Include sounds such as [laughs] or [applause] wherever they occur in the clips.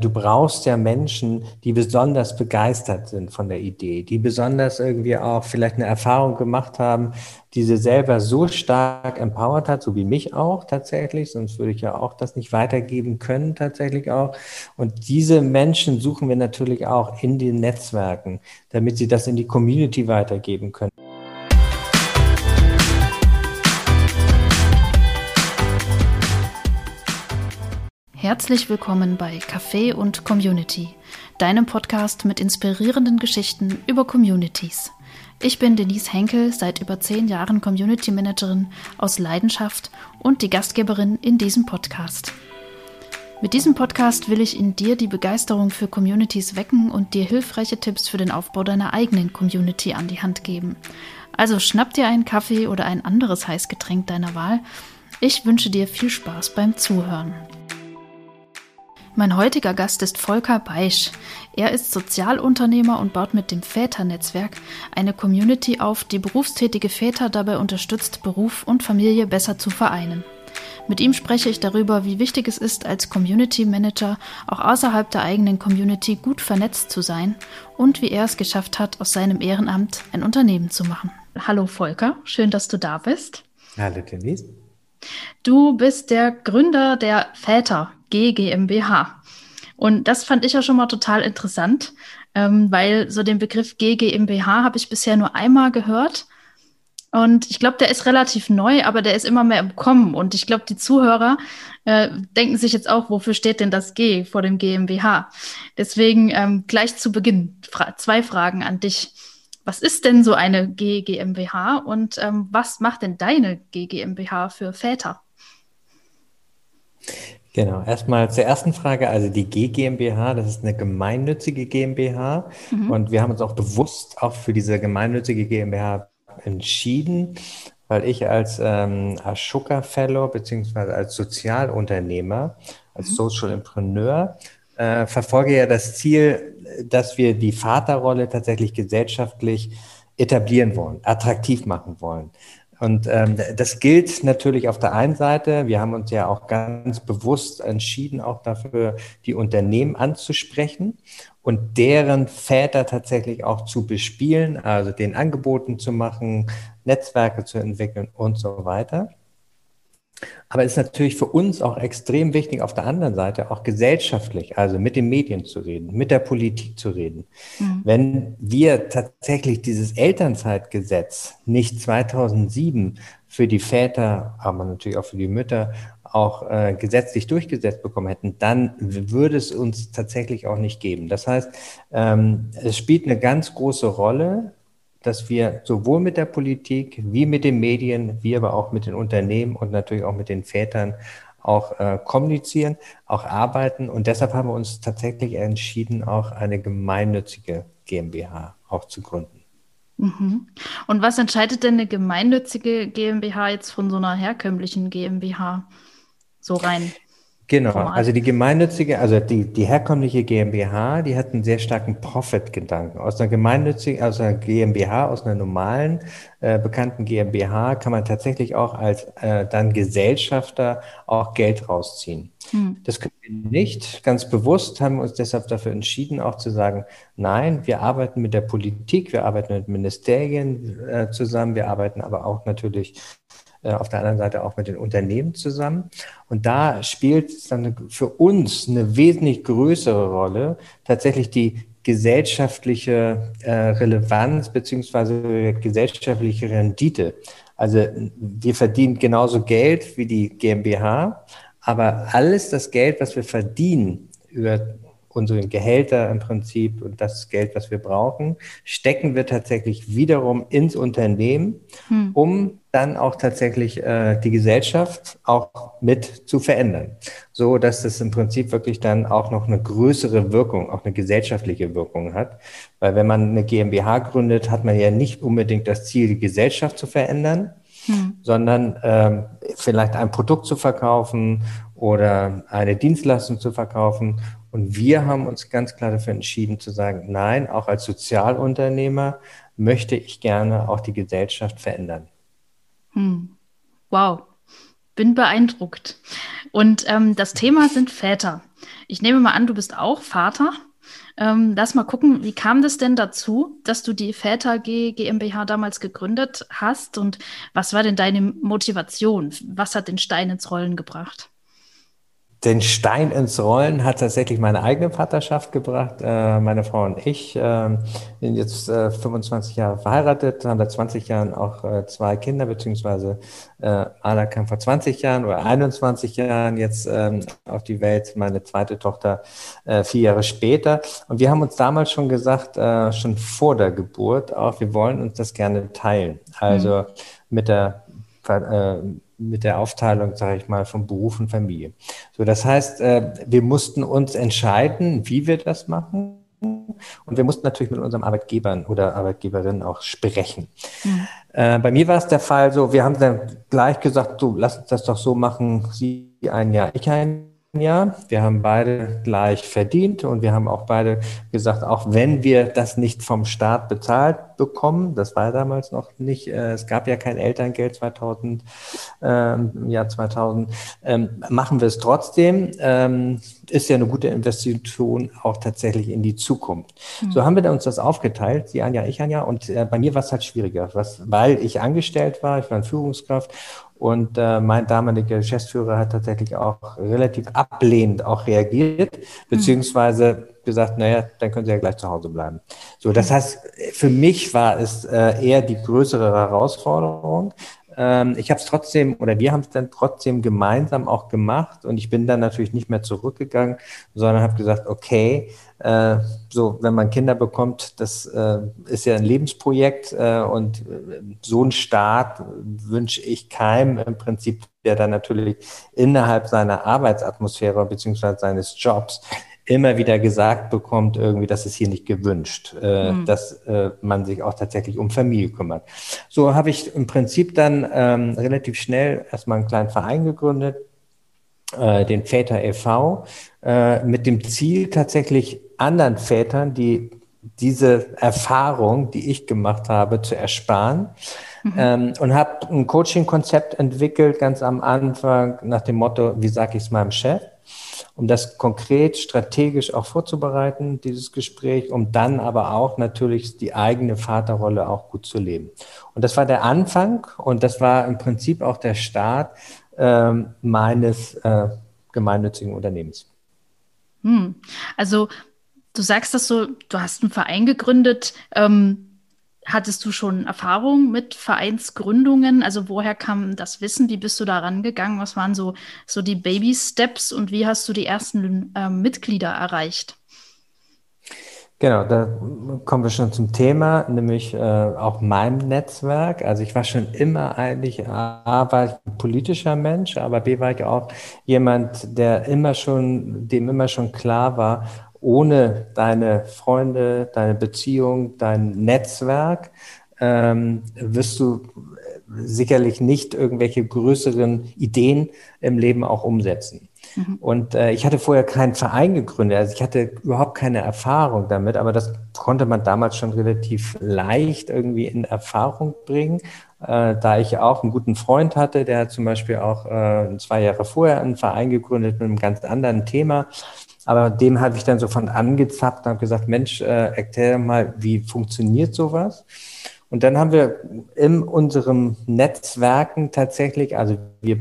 du brauchst ja Menschen, die besonders begeistert sind von der Idee, die besonders irgendwie auch vielleicht eine Erfahrung gemacht haben, die sie selber so stark empowert hat, so wie mich auch tatsächlich, sonst würde ich ja auch das nicht weitergeben können tatsächlich auch. Und diese Menschen suchen wir natürlich auch in den Netzwerken, damit sie das in die Community weitergeben können. Herzlich willkommen bei Café und Community, deinem Podcast mit inspirierenden Geschichten über Communities. Ich bin Denise Henkel, seit über zehn Jahren Community Managerin aus Leidenschaft und die Gastgeberin in diesem Podcast. Mit diesem Podcast will ich in dir die Begeisterung für Communities wecken und dir hilfreiche Tipps für den Aufbau deiner eigenen Community an die Hand geben. Also schnapp dir einen Kaffee oder ein anderes Heißgetränk deiner Wahl. Ich wünsche dir viel Spaß beim Zuhören. Mein heutiger Gast ist Volker Beisch. Er ist Sozialunternehmer und baut mit dem Väternetzwerk eine Community auf, die berufstätige Väter dabei unterstützt, Beruf und Familie besser zu vereinen. Mit ihm spreche ich darüber, wie wichtig es ist, als Community Manager auch außerhalb der eigenen Community gut vernetzt zu sein und wie er es geschafft hat, aus seinem Ehrenamt ein Unternehmen zu machen. Hallo Volker, schön, dass du da bist. Hallo Denise. Du bist der Gründer der Väter GGMBH. Und das fand ich ja schon mal total interessant, ähm, weil so den Begriff GGMBH habe ich bisher nur einmal gehört. Und ich glaube, der ist relativ neu, aber der ist immer mehr im Kommen. Und ich glaube, die Zuhörer äh, denken sich jetzt auch, wofür steht denn das G vor dem GmbH? Deswegen ähm, gleich zu Beginn fra zwei Fragen an dich. Was ist denn so eine GGMBH und ähm, was macht denn deine GGMBH für Väter? Genau, erstmal zur ersten Frage, also die G GmbH, das ist eine gemeinnützige GmbH mhm. und wir haben uns auch bewusst auch für diese gemeinnützige GmbH entschieden, weil ich als ähm, Ashoka Fellow beziehungsweise als Sozialunternehmer, als mhm. Social Entrepreneur äh, verfolge ja das Ziel, dass wir die Vaterrolle tatsächlich gesellschaftlich etablieren wollen, attraktiv machen wollen. Und ähm, das gilt natürlich auf der einen Seite. Wir haben uns ja auch ganz bewusst entschieden, auch dafür die Unternehmen anzusprechen und deren Väter tatsächlich auch zu bespielen, also den Angeboten zu machen, Netzwerke zu entwickeln und so weiter. Aber es ist natürlich für uns auch extrem wichtig, auf der anderen Seite auch gesellschaftlich, also mit den Medien zu reden, mit der Politik zu reden. Mhm. Wenn wir tatsächlich dieses Elternzeitgesetz nicht 2007 für die Väter, aber natürlich auch für die Mütter auch äh, gesetzlich durchgesetzt bekommen hätten, dann würde es uns tatsächlich auch nicht geben. Das heißt, ähm, es spielt eine ganz große Rolle, dass wir sowohl mit der Politik wie mit den Medien, wie aber auch mit den Unternehmen und natürlich auch mit den Vätern auch äh, kommunizieren, auch arbeiten. Und deshalb haben wir uns tatsächlich entschieden, auch eine gemeinnützige GmbH auch zu gründen. Mhm. Und was entscheidet denn eine gemeinnützige GmbH jetzt von so einer herkömmlichen GmbH so rein? Genau, also die gemeinnützige, also die, die herkömmliche GmbH, die hat einen sehr starken Profit-Gedanken. Aus einer gemeinnützigen, aus einer GmbH, aus einer normalen, äh, bekannten GmbH kann man tatsächlich auch als äh, dann Gesellschafter auch Geld rausziehen. Hm. Das können wir nicht. Ganz bewusst haben wir uns deshalb dafür entschieden, auch zu sagen, nein, wir arbeiten mit der Politik, wir arbeiten mit Ministerien äh, zusammen, wir arbeiten aber auch natürlich auf der anderen Seite auch mit den Unternehmen zusammen. Und da spielt es dann für uns eine wesentlich größere Rolle, tatsächlich die gesellschaftliche äh, Relevanz beziehungsweise gesellschaftliche Rendite. Also wir verdienen genauso Geld wie die GmbH, aber alles das Geld, was wir verdienen über unsere Gehälter im Prinzip und das Geld, was wir brauchen, stecken wir tatsächlich wiederum ins Unternehmen, hm. um dann auch tatsächlich äh, die Gesellschaft auch mit zu verändern, so dass das im Prinzip wirklich dann auch noch eine größere Wirkung, auch eine gesellschaftliche Wirkung hat. Weil wenn man eine GmbH gründet, hat man ja nicht unbedingt das Ziel, die Gesellschaft zu verändern, hm. sondern ähm, vielleicht ein Produkt zu verkaufen oder eine Dienstleistung zu verkaufen und wir haben uns ganz klar dafür entschieden zu sagen, nein, auch als Sozialunternehmer möchte ich gerne auch die Gesellschaft verändern. Hm. Wow. bin beeindruckt. Und ähm, das Thema sind Väter. Ich nehme mal an, du bist auch Vater. Ähm, lass mal gucken, wie kam das denn dazu, dass du die Väter G GmbH damals gegründet hast und was war denn deine Motivation? Was hat den Stein ins Rollen gebracht? Den Stein ins Rollen hat tatsächlich meine eigene Vaterschaft gebracht. Äh, meine Frau und ich äh, sind jetzt äh, 25 Jahre verheiratet, haben seit 20 Jahren auch äh, zwei Kinder, beziehungsweise äh, Anna kam vor 20 Jahren oder 21 Jahren jetzt ähm, auf die Welt, meine zweite Tochter äh, vier Jahre später. Und wir haben uns damals schon gesagt, äh, schon vor der Geburt auch, wir wollen uns das gerne teilen. Also mhm. mit der äh, mit der Aufteilung, sage ich mal, von Beruf und Familie. So, das heißt, äh, wir mussten uns entscheiden, wie wir das machen. Und wir mussten natürlich mit unseren Arbeitgebern oder Arbeitgeberinnen auch sprechen. Mhm. Äh, bei mir war es der Fall so, wir haben dann gleich gesagt, so, lass uns das doch so machen, Sie ein Jahr, ich ein Jahr. Wir haben beide gleich verdient und wir haben auch beide gesagt, auch wenn wir das nicht vom Staat bezahlt bekommen, das war damals noch nicht, äh, es gab ja kein Elterngeld 2000, ähm, Jahr 2000, ähm, machen wir es trotzdem. Ähm, ist ja eine gute Investition auch tatsächlich in die Zukunft. Mhm. So haben wir uns das aufgeteilt, Sie Jahr, ich Jahr und äh, bei mir war es halt schwieriger, was, weil ich angestellt war, ich war eine Führungskraft und äh, mein damaliger Geschäftsführer hat tatsächlich auch relativ ablehnend auch reagiert, hm. beziehungsweise gesagt, naja, dann können Sie ja gleich zu Hause bleiben. So, das hm. heißt, für mich war es äh, eher die größere Herausforderung. Ähm, ich habe es trotzdem, oder wir haben es dann trotzdem gemeinsam auch gemacht und ich bin dann natürlich nicht mehr zurückgegangen, sondern habe gesagt, okay, äh, so, wenn man Kinder bekommt, das äh, ist ja ein Lebensprojekt äh, und äh, so einen Start wünsche ich keinem im Prinzip, der dann natürlich innerhalb seiner Arbeitsatmosphäre bzw. seines Jobs immer wieder gesagt bekommt, irgendwie, das ist hier nicht gewünscht, äh, mhm. dass äh, man sich auch tatsächlich um Familie kümmert. So habe ich im Prinzip dann ähm, relativ schnell erstmal einen kleinen Verein gegründet, äh, den Väter e.V., äh, mit dem Ziel tatsächlich anderen Vätern, die diese Erfahrung, die ich gemacht habe, zu ersparen. Mhm. Ähm, und habe ein Coaching-Konzept entwickelt, ganz am Anfang, nach dem Motto, wie sage ich es meinem Chef, um das konkret strategisch auch vorzubereiten, dieses Gespräch, um dann aber auch natürlich die eigene Vaterrolle auch gut zu leben. Und das war der Anfang und das war im Prinzip auch der Start ähm, meines äh, gemeinnützigen Unternehmens. Hm. Also du sagst das so, du hast einen Verein gegründet. Ähm, hattest du schon Erfahrung mit Vereinsgründungen? Also woher kam das Wissen? Wie bist du da rangegangen? Was waren so, so die Baby-Steps und wie hast du die ersten ähm, Mitglieder erreicht? Genau, da kommen wir schon zum Thema, nämlich äh, auch meinem Netzwerk. Also ich war schon immer eigentlich, A, war ich ein politischer Mensch, aber B, war ich auch jemand, der immer schon, dem immer schon klar war, ohne deine Freunde, deine Beziehung, dein Netzwerk, ähm, wirst du sicherlich nicht irgendwelche größeren Ideen im Leben auch umsetzen. Mhm. Und äh, ich hatte vorher keinen Verein gegründet, also ich hatte überhaupt keine Erfahrung damit, aber das konnte man damals schon relativ leicht irgendwie in Erfahrung bringen, äh, da ich auch einen guten Freund hatte, der hat zum Beispiel auch äh, zwei Jahre vorher einen Verein gegründet mit einem ganz anderen Thema. Aber dem habe ich dann so von angezappt und habe gesagt, Mensch, äh, erklär mal, wie funktioniert sowas? Und dann haben wir in unserem Netzwerken tatsächlich, also wir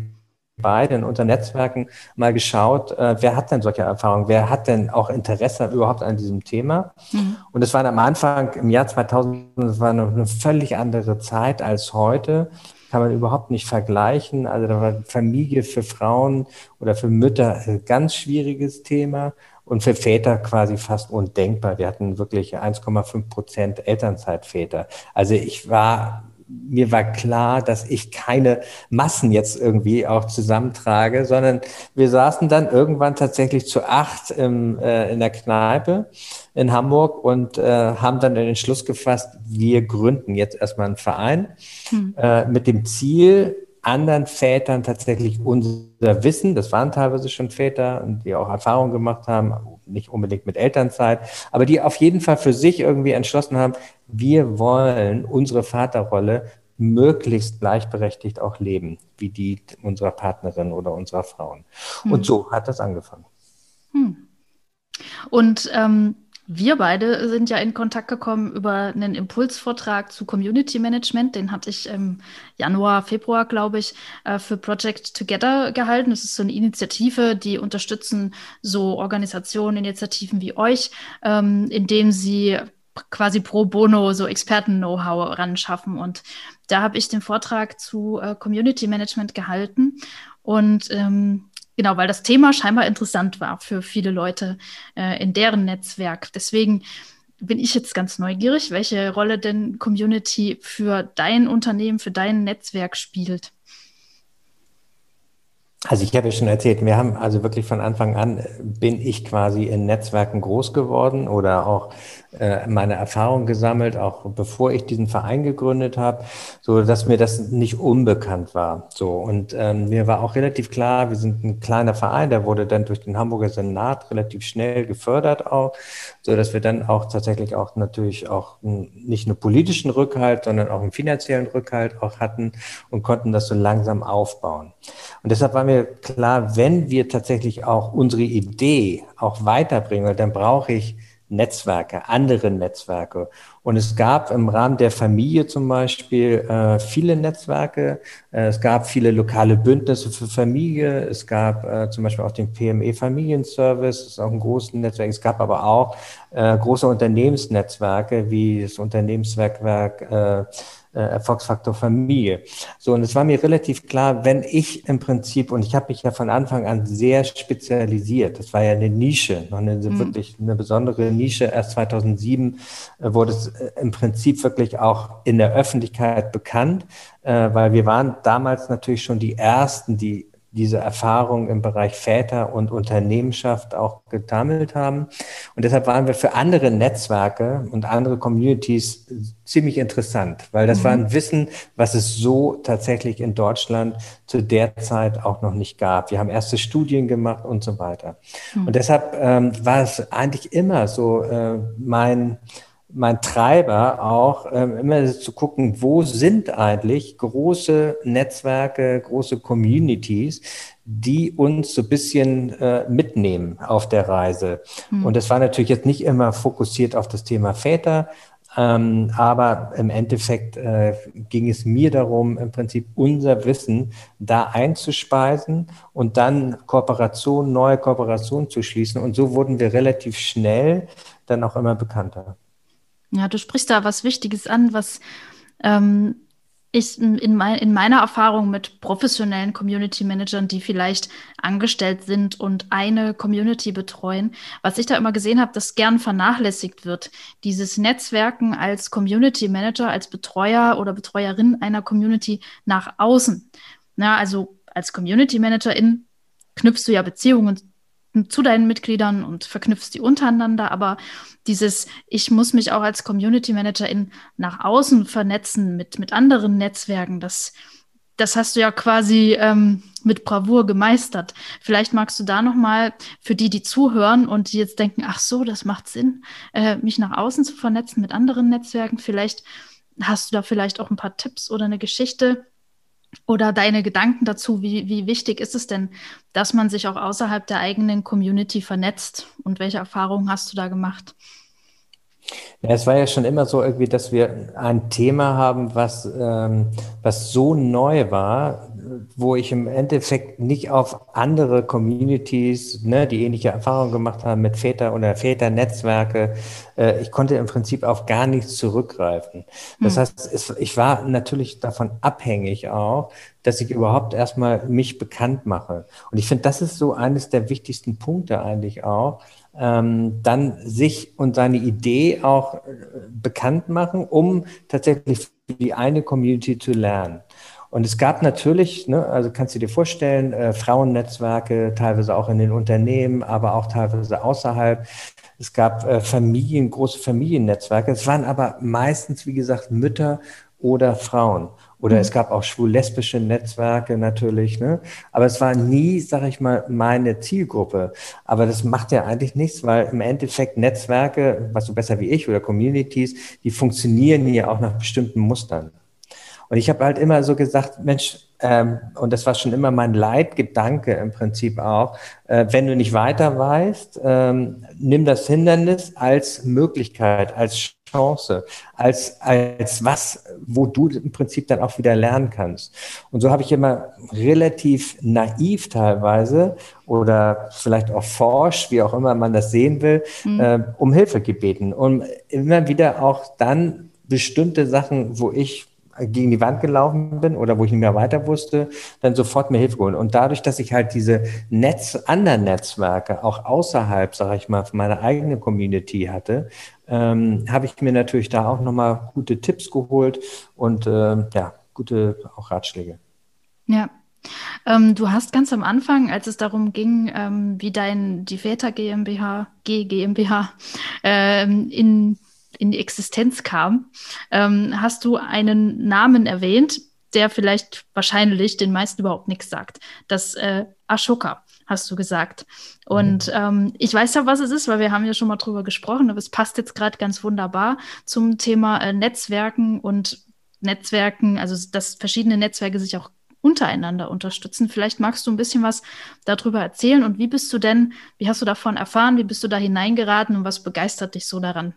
beide in unseren Netzwerken mal geschaut, äh, wer hat denn solche Erfahrungen, wer hat denn auch Interesse überhaupt an diesem Thema. Mhm. Und es war am Anfang im Jahr 2000, es war eine, eine völlig andere Zeit als heute kann man überhaupt nicht vergleichen. Also da war Familie für Frauen oder für Mütter ein ganz schwieriges Thema und für Väter quasi fast undenkbar. Wir hatten wirklich 1,5 Prozent Elternzeitväter. Also ich war mir war klar, dass ich keine Massen jetzt irgendwie auch zusammentrage, sondern wir saßen dann irgendwann tatsächlich zu acht im, äh, in der Kneipe in Hamburg und äh, haben dann den Entschluss gefasst, wir gründen jetzt erstmal einen Verein hm. äh, mit dem Ziel, anderen Vätern tatsächlich unser Wissen, das waren teilweise schon Väter, die auch Erfahrungen gemacht haben, nicht unbedingt mit Elternzeit, aber die auf jeden Fall für sich irgendwie entschlossen haben, wir wollen unsere Vaterrolle möglichst gleichberechtigt auch leben, wie die unserer Partnerin oder unserer Frauen. Hm. Und so hat das angefangen. Hm. Und ähm, wir beide sind ja in Kontakt gekommen über einen Impulsvortrag zu Community Management. Den hatte ich im Januar, Februar, glaube ich, äh, für Project Together gehalten. Das ist so eine Initiative, die unterstützen so Organisationen, Initiativen wie euch, ähm, indem sie quasi pro bono so Experten-Know-how ranschaffen. Und da habe ich den Vortrag zu äh, Community Management gehalten. Und ähm, Genau, weil das Thema scheinbar interessant war für viele Leute äh, in deren Netzwerk. Deswegen bin ich jetzt ganz neugierig, welche Rolle denn Community für dein Unternehmen, für dein Netzwerk spielt. Also ich habe ja schon erzählt, wir haben also wirklich von Anfang an bin ich quasi in Netzwerken groß geworden oder auch äh, meine Erfahrung gesammelt, auch bevor ich diesen Verein gegründet habe, so dass mir das nicht unbekannt war. So und ähm, mir war auch relativ klar, wir sind ein kleiner Verein, der wurde dann durch den Hamburger Senat relativ schnell gefördert auch, so dass wir dann auch tatsächlich auch natürlich auch nicht nur politischen Rückhalt, sondern auch einen finanziellen Rückhalt auch hatten und konnten das so langsam aufbauen. Und deshalb war mir klar, wenn wir tatsächlich auch unsere Idee auch weiterbringen, dann brauche ich Netzwerke, andere Netzwerke. Und es gab im Rahmen der Familie zum Beispiel äh, viele Netzwerke. Äh, es gab viele lokale Bündnisse für Familie. Es gab äh, zum Beispiel auch den PME Familienservice, das ist auch ein großes Netzwerk. Es gab aber auch äh, große Unternehmensnetzwerke wie das Unternehmenswerkwerk äh, Erfolgsfaktor Familie. So, und es war mir relativ klar, wenn ich im Prinzip, und ich habe mich ja von Anfang an sehr spezialisiert, das war ja eine Nische, noch eine mhm. wirklich eine besondere Nische, erst 2007 äh, wurde es äh, im Prinzip wirklich auch in der Öffentlichkeit bekannt, äh, weil wir waren damals natürlich schon die Ersten, die diese Erfahrung im Bereich Väter und Unternehmenschaft auch getammelt haben. Und deshalb waren wir für andere Netzwerke und andere Communities ziemlich interessant, weil das mhm. war ein Wissen, was es so tatsächlich in Deutschland zu der Zeit auch noch nicht gab. Wir haben erste Studien gemacht und so weiter. Mhm. Und deshalb ähm, war es eigentlich immer so äh, mein mein Treiber auch, ähm, immer zu gucken, wo sind eigentlich große Netzwerke, große Communities, die uns so ein bisschen äh, mitnehmen auf der Reise. Mhm. Und das war natürlich jetzt nicht immer fokussiert auf das Thema Väter, ähm, aber im Endeffekt äh, ging es mir darum, im Prinzip unser Wissen da einzuspeisen und dann Kooperationen, neue Kooperationen zu schließen. Und so wurden wir relativ schnell dann auch immer bekannter. Ja, du sprichst da was Wichtiges an, was ähm, ich in, mein, in, meiner Erfahrung mit professionellen Community Managern, die vielleicht angestellt sind und eine Community betreuen, was ich da immer gesehen habe, dass gern vernachlässigt wird. Dieses Netzwerken als Community Manager, als Betreuer oder Betreuerin einer Community nach außen. Na, also als Community Managerin knüpfst du ja Beziehungen zu deinen Mitgliedern und verknüpfst die untereinander, aber dieses, ich muss mich auch als Community Managerin nach außen vernetzen mit, mit anderen Netzwerken, das, das hast du ja quasi ähm, mit Bravour gemeistert. Vielleicht magst du da nochmal für die, die zuhören und die jetzt denken, ach so, das macht Sinn, äh, mich nach außen zu vernetzen mit anderen Netzwerken. Vielleicht hast du da vielleicht auch ein paar Tipps oder eine Geschichte, oder deine Gedanken dazu, wie, wie wichtig ist es denn, dass man sich auch außerhalb der eigenen Community vernetzt? Und welche Erfahrungen hast du da gemacht? Ja, es war ja schon immer so irgendwie, dass wir ein Thema haben, was, ähm, was so neu war, wo ich im Endeffekt nicht auf andere Communities, ne, die ähnliche Erfahrungen gemacht haben mit Väter oder Väternetzwerke, äh, ich konnte im Prinzip auf gar nichts zurückgreifen. Das hm. heißt, es, ich war natürlich davon abhängig auch, dass ich überhaupt erstmal mich bekannt mache. Und ich finde, das ist so eines der wichtigsten Punkte eigentlich auch, ähm, dann sich und seine Idee auch äh, bekannt machen, um tatsächlich für die eine Community zu lernen. Und es gab natürlich, ne, also kannst du dir vorstellen, äh, Frauennetzwerke, teilweise auch in den Unternehmen, aber auch teilweise außerhalb. Es gab äh, Familien, große Familiennetzwerke. Es waren aber meistens, wie gesagt, Mütter oder Frauen. Oder es gab auch schwul-lesbische Netzwerke natürlich, ne? Aber es war nie, sag ich mal, meine Zielgruppe. Aber das macht ja eigentlich nichts, weil im Endeffekt Netzwerke, was du besser wie ich oder Communities, die funktionieren hier auch nach bestimmten Mustern. Und ich habe halt immer so gesagt, Mensch, ähm, und das war schon immer mein Leitgedanke im Prinzip auch, äh, wenn du nicht weiter weißt, ähm, nimm das Hindernis als Möglichkeit, als Chance, als, als was, wo du im Prinzip dann auch wieder lernen kannst. Und so habe ich immer relativ naiv teilweise oder vielleicht auch forsch, wie auch immer man das sehen will, mhm. äh, um Hilfe gebeten, um immer wieder auch dann bestimmte Sachen, wo ich gegen die Wand gelaufen bin oder wo ich nicht mehr weiter wusste, dann sofort mir Hilfe geholt. Und dadurch, dass ich halt diese Netz, anderen Netzwerke auch außerhalb, sage ich mal, meiner eigenen Community hatte, ähm, habe ich mir natürlich da auch nochmal gute Tipps geholt und äh, ja, gute auch Ratschläge. Ja, ähm, du hast ganz am Anfang, als es darum ging, ähm, wie dein die Väter GmbH, G GmbH ähm, in in die Existenz kam, ähm, hast du einen Namen erwähnt, der vielleicht wahrscheinlich den meisten überhaupt nichts sagt. Das äh, Ashoka hast du gesagt. Und mhm. ähm, ich weiß ja, was es ist, weil wir haben ja schon mal drüber gesprochen, aber es passt jetzt gerade ganz wunderbar zum Thema äh, Netzwerken und Netzwerken, also dass verschiedene Netzwerke sich auch untereinander unterstützen. Vielleicht magst du ein bisschen was darüber erzählen und wie bist du denn, wie hast du davon erfahren, wie bist du da hineingeraten und was begeistert dich so daran?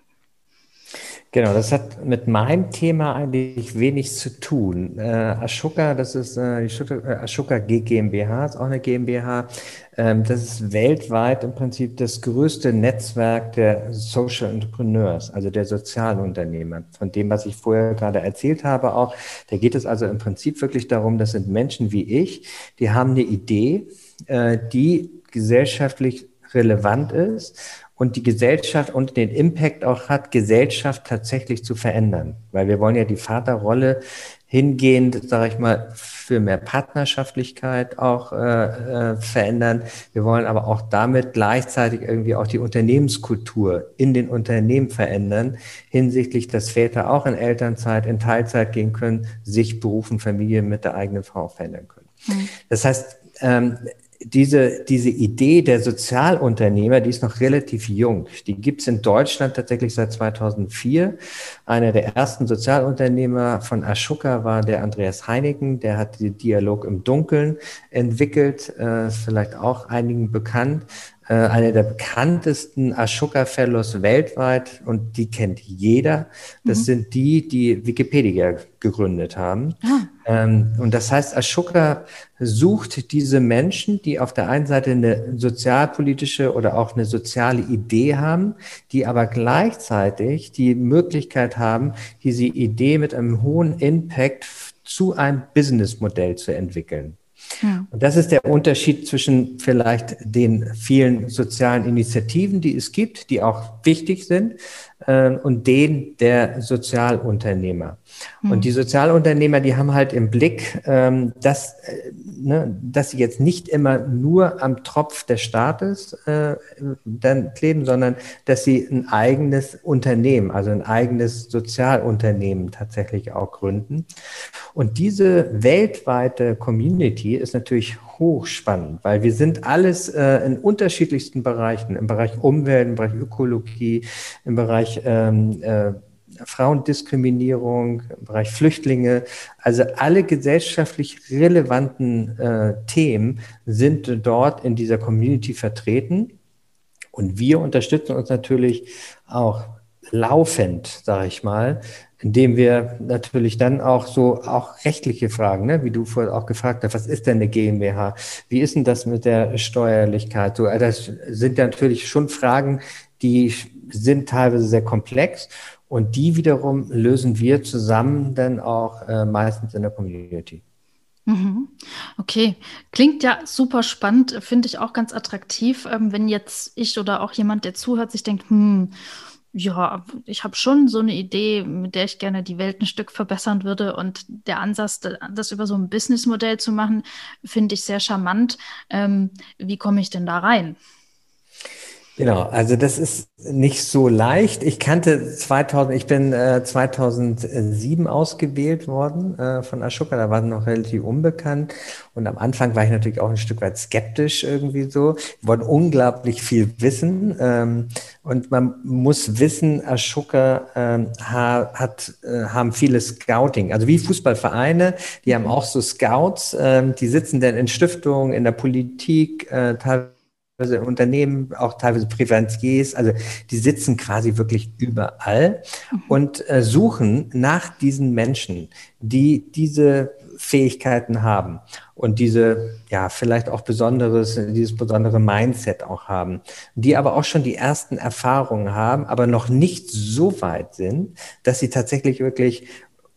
Genau, das hat mit meinem Thema eigentlich wenig zu tun. Äh, Ashoka, das ist äh, äh, Ashoka GmbH, ist auch eine GmbH. Ähm, das ist weltweit im Prinzip das größte Netzwerk der Social Entrepreneurs, also der Sozialunternehmer. Von dem, was ich vorher gerade erzählt habe, auch, da geht es also im Prinzip wirklich darum, das sind Menschen wie ich, die haben eine Idee, äh, die gesellschaftlich relevant ist und die Gesellschaft und den Impact auch hat, Gesellschaft tatsächlich zu verändern. Weil wir wollen ja die Vaterrolle hingehend, sage ich mal, für mehr Partnerschaftlichkeit auch äh, äh, verändern. Wir wollen aber auch damit gleichzeitig irgendwie auch die Unternehmenskultur in den Unternehmen verändern, hinsichtlich, dass Väter auch in Elternzeit, in Teilzeit gehen können, sich berufen, Familie mit der eigenen Frau verändern können. Mhm. Das heißt, ähm, diese, diese Idee der Sozialunternehmer, die ist noch relativ jung. Die gibt es in Deutschland tatsächlich seit 2004. Einer der ersten Sozialunternehmer von Ashoka war der Andreas Heineken. Der hat den Dialog im Dunkeln entwickelt, äh, vielleicht auch einigen bekannt. Äh, einer der bekanntesten Ashoka Fellows weltweit und die kennt jeder. Das mhm. sind die, die Wikipedia gegründet haben. Ah. Ähm, und das heißt, Ashoka sucht diese Menschen, die auf der einen Seite eine sozialpolitische oder auch eine soziale Idee haben, die aber gleichzeitig die Möglichkeit haben, diese Idee mit einem hohen Impact zu einem Businessmodell zu entwickeln. Und das ist der Unterschied zwischen vielleicht den vielen sozialen Initiativen, die es gibt, die auch wichtig sind, äh, und den der Sozialunternehmer. Und die Sozialunternehmer, die haben halt im Blick, ähm, dass, äh, ne, dass sie jetzt nicht immer nur am Tropf des Staates äh, dann kleben, sondern dass sie ein eigenes Unternehmen, also ein eigenes Sozialunternehmen tatsächlich auch gründen. Und diese weltweite Community ist natürlich hochspannend, weil wir sind alles äh, in unterschiedlichsten Bereichen, im Bereich Umwelt, im Bereich Ökologie, im Bereich ähm, äh, Frauendiskriminierung, im Bereich Flüchtlinge. Also alle gesellschaftlich relevanten äh, Themen sind dort in dieser Community vertreten. Und wir unterstützen uns natürlich auch laufend, sage ich mal, indem wir natürlich dann auch so auch rechtliche Fragen, ne, wie du vorher auch gefragt hast, was ist denn eine GmbH? Wie ist denn das mit der Steuerlichkeit? So, das sind natürlich schon Fragen, die sind teilweise sehr komplex und die wiederum lösen wir zusammen dann auch äh, meistens in der Community. Mhm. Okay, klingt ja super spannend, finde ich auch ganz attraktiv. Ähm, wenn jetzt ich oder auch jemand, der zuhört, sich denkt, hm, ja, ich habe schon so eine Idee, mit der ich gerne die Welt ein Stück verbessern würde. Und der Ansatz, das über so ein Businessmodell zu machen, finde ich sehr charmant. Ähm, wie komme ich denn da rein? Genau, also das ist nicht so leicht. Ich kannte 2000, ich bin äh, 2007 ausgewählt worden äh, von Ashoka, da war noch relativ unbekannt und am Anfang war ich natürlich auch ein Stück weit skeptisch irgendwie so. Wir wollten unglaublich viel wissen ähm, und man muss wissen, Ashoka ähm, hat, äh, haben viele Scouting, also wie Fußballvereine, die haben auch so Scouts, ähm, die sitzen dann in Stiftungen, in der Politik, äh, teilweise teilweise Unternehmen, auch teilweise Privatiers, also die sitzen quasi wirklich überall mhm. und äh, suchen nach diesen Menschen, die diese Fähigkeiten haben und diese, ja, vielleicht auch besonderes, dieses besondere Mindset auch haben, die aber auch schon die ersten Erfahrungen haben, aber noch nicht so weit sind, dass sie tatsächlich wirklich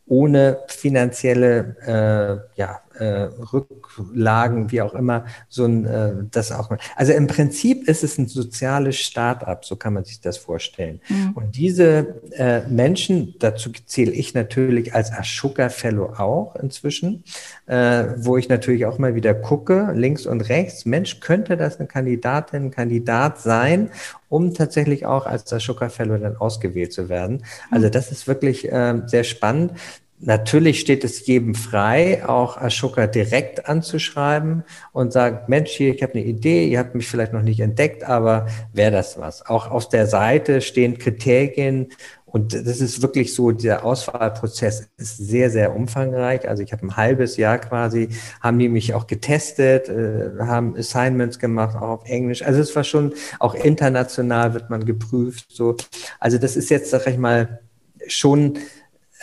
ohne finanzielle äh, ja, äh, Rücklagen, wie auch immer, so ein äh, das auch. Also im Prinzip ist es ein soziales Start-up, so kann man sich das vorstellen. Mhm. Und diese äh, Menschen, dazu zähle ich natürlich als Ashoka Fellow auch inzwischen, äh, wo ich natürlich auch mal wieder gucke, links und rechts, Mensch, könnte das eine Kandidatin, ein Kandidat sein, um tatsächlich auch als Ashoka Fellow dann ausgewählt zu werden. Also das ist wirklich äh, sehr spannend. Natürlich steht es jedem frei, auch Ashoka direkt anzuschreiben und sagt, Mensch, hier, ich habe eine Idee, ihr habt mich vielleicht noch nicht entdeckt, aber wäre das was? Auch auf der Seite stehen Kriterien und das ist wirklich so, der Auswahlprozess ist sehr, sehr umfangreich. Also ich habe ein halbes Jahr quasi, haben die mich auch getestet, äh, haben Assignments gemacht, auch auf Englisch. Also es war schon, auch international wird man geprüft. So. Also das ist jetzt, sag ich mal, schon,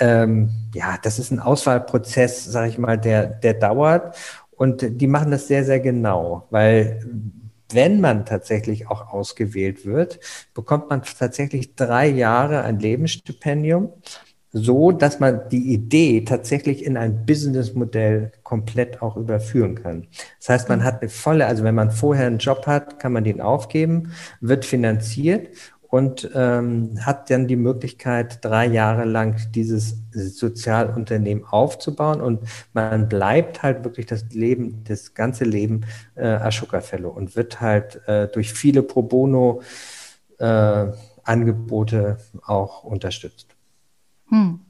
ähm, ja, das ist ein Auswahlprozess, sag ich mal, der, der dauert. Und die machen das sehr, sehr genau, weil wenn man tatsächlich auch ausgewählt wird, bekommt man tatsächlich drei Jahre ein Lebensstipendium, so dass man die Idee tatsächlich in ein Businessmodell komplett auch überführen kann. Das heißt, man hat eine volle, also wenn man vorher einen Job hat, kann man den aufgeben, wird finanziert und ähm, hat dann die Möglichkeit, drei Jahre lang dieses Sozialunternehmen aufzubauen und man bleibt halt wirklich das Leben, das ganze Leben äh, Ashoka Fellow und wird halt äh, durch viele Pro Bono äh, Angebote auch unterstützt. Hm.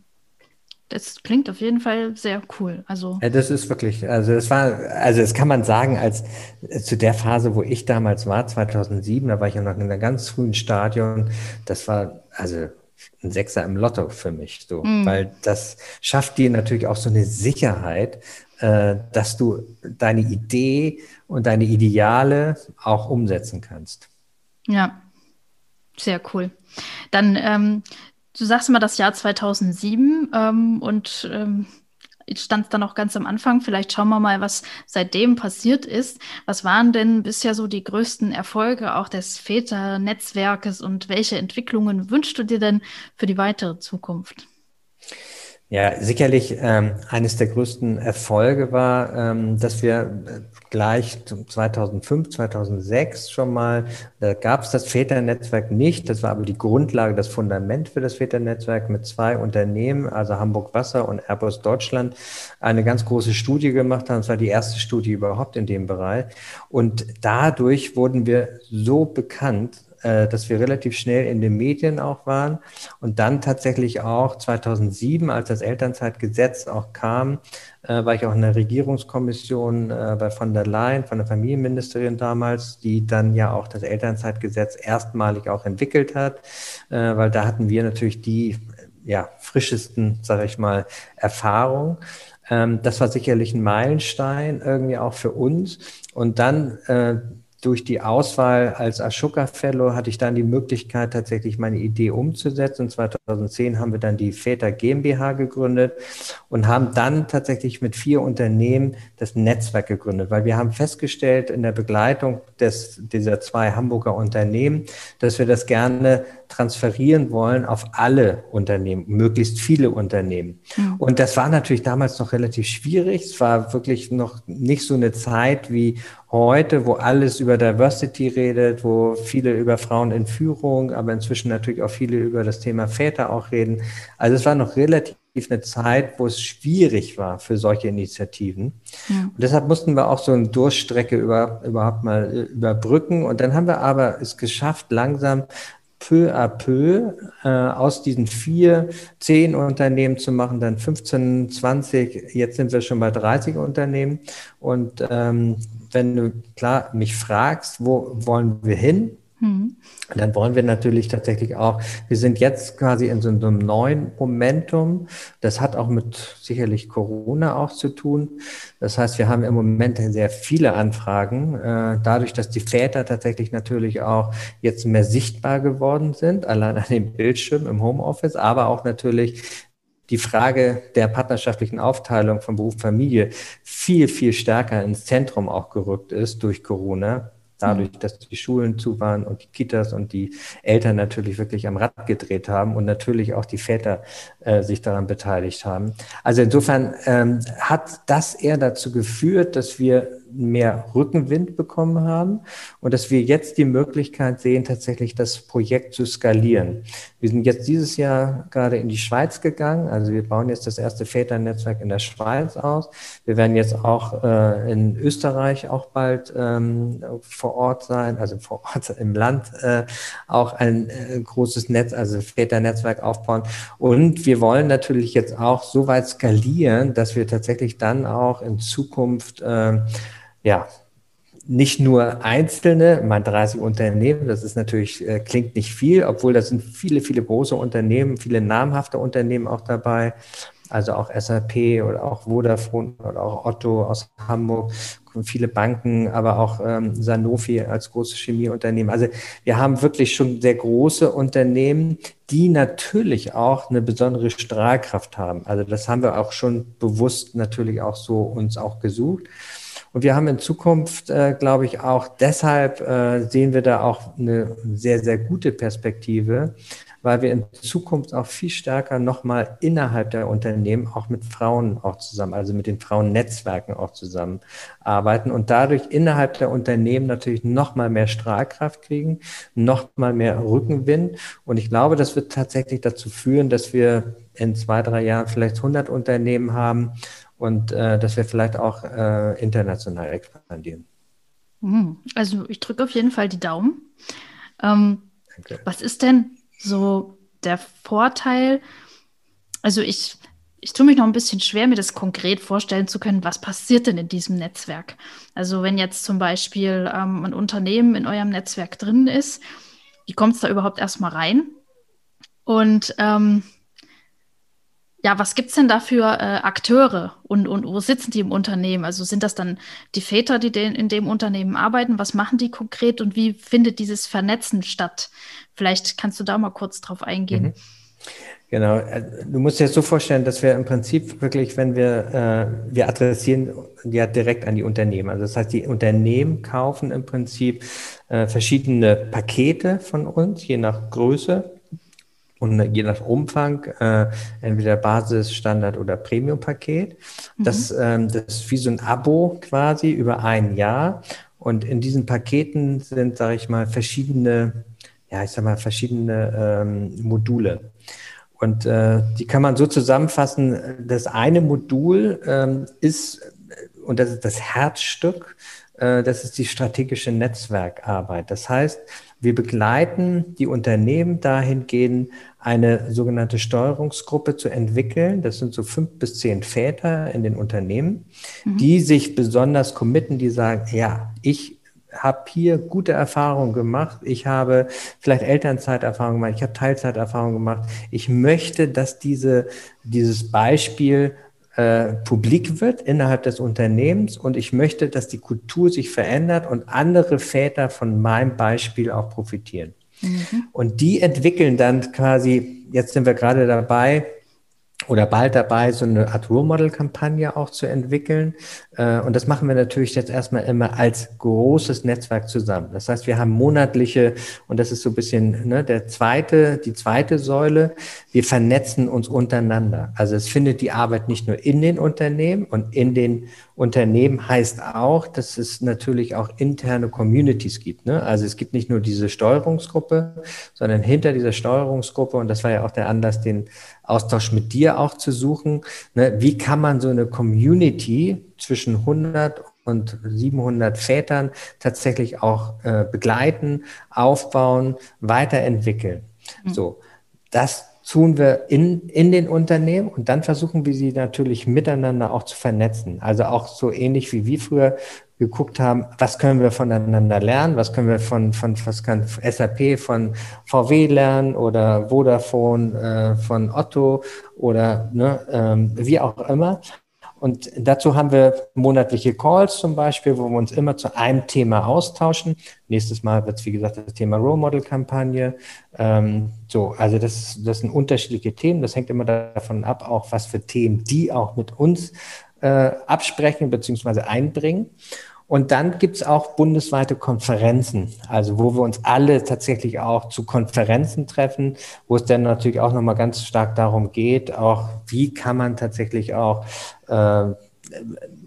Das klingt auf jeden Fall sehr cool. Also ja, das ist wirklich, also es war, also das kann man sagen, als zu der Phase, wo ich damals war, 2007, da war ich ja noch in einem ganz frühen Stadion. Das war also ein Sechser im Lotto für mich, so, mhm. weil das schafft dir natürlich auch so eine Sicherheit, äh, dass du deine Idee und deine Ideale auch umsetzen kannst. Ja, sehr cool. Dann ähm, Du sagst immer das Jahr 2007 ähm, und ähm, stand dann auch ganz am Anfang. Vielleicht schauen wir mal, was seitdem passiert ist. Was waren denn bisher so die größten Erfolge auch des Väter-Netzwerkes und welche Entwicklungen wünschst du dir denn für die weitere Zukunft? Ja, sicherlich ähm, eines der größten Erfolge war, ähm, dass wir äh, gleich 2005, 2006 schon mal, da gab es das Väternetzwerk nicht, das war aber die Grundlage, das Fundament für das Väternetzwerk mit zwei Unternehmen, also Hamburg Wasser und Airbus Deutschland, eine ganz große Studie gemacht haben. Das war die erste Studie überhaupt in dem Bereich. Und dadurch wurden wir so bekannt, äh, dass wir relativ schnell in den Medien auch waren und dann tatsächlich auch 2007, als das Elternzeitgesetz auch kam, äh, war ich auch in der Regierungskommission äh, bei von der Leyen, von der Familienministerin damals, die dann ja auch das Elternzeitgesetz erstmalig auch entwickelt hat, äh, weil da hatten wir natürlich die ja, frischesten, sage ich mal, Erfahrungen. Ähm, das war sicherlich ein Meilenstein irgendwie auch für uns. Und dann äh, durch die Auswahl als Ashoka Fellow hatte ich dann die Möglichkeit, tatsächlich meine Idee umzusetzen. Und 2010 haben wir dann die Väter GmbH gegründet und haben dann tatsächlich mit vier Unternehmen das Netzwerk gegründet, weil wir haben festgestellt in der Begleitung des, dieser zwei Hamburger Unternehmen, dass wir das gerne transferieren wollen auf alle Unternehmen, möglichst viele Unternehmen. Mhm. Und das war natürlich damals noch relativ schwierig. Es war wirklich noch nicht so eine Zeit wie heute, wo alles über Diversity redet, wo viele über Frauen in Führung, aber inzwischen natürlich auch viele über das Thema Väter auch reden. Also es war noch relativ eine Zeit, wo es schwierig war für solche Initiativen. Ja. Und deshalb mussten wir auch so eine Durchstrecke über, überhaupt mal äh, überbrücken. Und dann haben wir aber es geschafft, langsam peu à peu äh, aus diesen vier, zehn Unternehmen zu machen, dann 15, 20, jetzt sind wir schon bei 30 Unternehmen. Und ähm, wenn du klar mich fragst, wo wollen wir hin, Mhm. Dann wollen wir natürlich tatsächlich auch, wir sind jetzt quasi in so einem neuen Momentum. Das hat auch mit sicherlich Corona auch zu tun. Das heißt, wir haben im Moment sehr viele Anfragen, äh, dadurch, dass die Väter tatsächlich natürlich auch jetzt mehr sichtbar geworden sind, allein an dem Bildschirm im Homeoffice, aber auch natürlich die Frage der partnerschaftlichen Aufteilung von Beruf und Familie viel, viel stärker ins Zentrum auch gerückt ist durch Corona dadurch, dass die Schulen zu waren und die Kitas und die Eltern natürlich wirklich am Rad gedreht haben und natürlich auch die Väter äh, sich daran beteiligt haben. Also insofern ähm, hat das eher dazu geführt, dass wir mehr Rückenwind bekommen haben und dass wir jetzt die Möglichkeit sehen, tatsächlich das Projekt zu skalieren. Wir sind jetzt dieses Jahr gerade in die Schweiz gegangen. Also wir bauen jetzt das erste Väternetzwerk in der Schweiz aus. Wir werden jetzt auch äh, in Österreich auch bald ähm, vor Ort sein, also vor Ort [laughs] im Land äh, auch ein äh, großes Netz, also Väternetzwerk aufbauen. Und wir wollen natürlich jetzt auch so weit skalieren, dass wir tatsächlich dann auch in Zukunft äh, ja, nicht nur einzelne, mein 30 Unternehmen, das ist natürlich, äh, klingt nicht viel, obwohl da sind viele, viele große Unternehmen, viele namhafte Unternehmen auch dabei, also auch SAP oder auch Vodafone oder auch Otto aus Hamburg, viele Banken, aber auch ähm, Sanofi als großes Chemieunternehmen. Also wir haben wirklich schon sehr große Unternehmen, die natürlich auch eine besondere Strahlkraft haben. Also das haben wir auch schon bewusst natürlich auch so uns auch gesucht. Und wir haben in Zukunft, äh, glaube ich, auch deshalb äh, sehen wir da auch eine sehr, sehr gute Perspektive, weil wir in Zukunft auch viel stärker nochmal innerhalb der Unternehmen auch mit Frauen auch zusammen, also mit den Frauennetzwerken auch zusammenarbeiten und dadurch innerhalb der Unternehmen natürlich nochmal mehr Strahlkraft kriegen, nochmal mehr Rückenwind. Und ich glaube, das wird tatsächlich dazu führen, dass wir in zwei, drei Jahren vielleicht 100 Unternehmen haben, und äh, dass wir vielleicht auch äh, international expandieren. Mhm. Also ich drücke auf jeden Fall die Daumen. Ähm, was ist denn so der Vorteil? Also ich, ich tue mich noch ein bisschen schwer, mir das konkret vorstellen zu können, was passiert denn in diesem Netzwerk? Also wenn jetzt zum Beispiel ähm, ein Unternehmen in eurem Netzwerk drin ist, wie kommt es da überhaupt erstmal rein? Und ähm, ja, was gibt's denn da für äh, Akteure und, und wo sitzen die im Unternehmen? Also sind das dann die Väter, die den, in dem Unternehmen arbeiten? Was machen die konkret und wie findet dieses Vernetzen statt? Vielleicht kannst du da mal kurz drauf eingehen. Mhm. Genau, äh, du musst dir das so vorstellen, dass wir im Prinzip wirklich, wenn wir, äh, wir adressieren ja direkt an die Unternehmen. Also das heißt, die Unternehmen kaufen im Prinzip äh, verschiedene Pakete von uns, je nach Größe und je nach Umfang äh, entweder Basis, Standard oder Premium-Paket. Mhm. Das, ähm, das ist wie so ein Abo quasi über ein Jahr. Und in diesen Paketen sind, sage ich mal, verschiedene, ja, ich sag mal, verschiedene ähm, Module. Und äh, die kann man so zusammenfassen. Das eine Modul ähm, ist, und das ist das Herzstück, äh, das ist die strategische Netzwerkarbeit. Das heißt, wir begleiten die Unternehmen dahingehend, eine sogenannte Steuerungsgruppe zu entwickeln. Das sind so fünf bis zehn Väter in den Unternehmen, mhm. die sich besonders committen, die sagen, ja, ich habe hier gute Erfahrungen gemacht. Ich habe vielleicht Elternzeiterfahrung gemacht. Ich habe Teilzeiterfahrung gemacht. Ich möchte, dass diese, dieses Beispiel äh, publik wird innerhalb des Unternehmens und ich möchte, dass die Kultur sich verändert und andere Väter von meinem Beispiel auch profitieren. Mhm. Und die entwickeln dann quasi, jetzt sind wir gerade dabei, oder bald dabei, so eine Art Role Model Kampagne auch zu entwickeln. Äh, und das machen wir natürlich jetzt erstmal immer als großes Netzwerk zusammen. Das heißt, wir haben monatliche, und das ist so ein bisschen ne, der zweite, die zweite Säule. Wir vernetzen uns untereinander. Also es findet die Arbeit nicht nur in den Unternehmen und in den Unternehmen heißt auch, dass es natürlich auch interne Communities gibt. Ne? Also es gibt nicht nur diese Steuerungsgruppe, sondern hinter dieser Steuerungsgruppe, und das war ja auch der Anlass, den Austausch mit dir auch zu suchen, ne? wie kann man so eine Community zwischen 100 und 700 Vätern tatsächlich auch äh, begleiten, aufbauen, weiterentwickeln. Mhm. So, das tun wir in, in den Unternehmen und dann versuchen wir sie natürlich miteinander auch zu vernetzen. Also auch so ähnlich wie wir früher geguckt haben, was können wir voneinander lernen, was können wir von, von was kann SAP von VW lernen oder Vodafone äh, von Otto oder ne, ähm, wie auch immer. Und dazu haben wir monatliche Calls zum Beispiel, wo wir uns immer zu einem Thema austauschen. Nächstes Mal wird es, wie gesagt, das Thema Role Model Kampagne. Ähm, so, also das, das sind unterschiedliche Themen. Das hängt immer davon ab, auch was für Themen die auch mit uns äh, absprechen bzw. einbringen. Und dann gibt es auch bundesweite Konferenzen, also wo wir uns alle tatsächlich auch zu Konferenzen treffen, wo es dann natürlich auch nochmal ganz stark darum geht, auch wie kann man tatsächlich auch äh,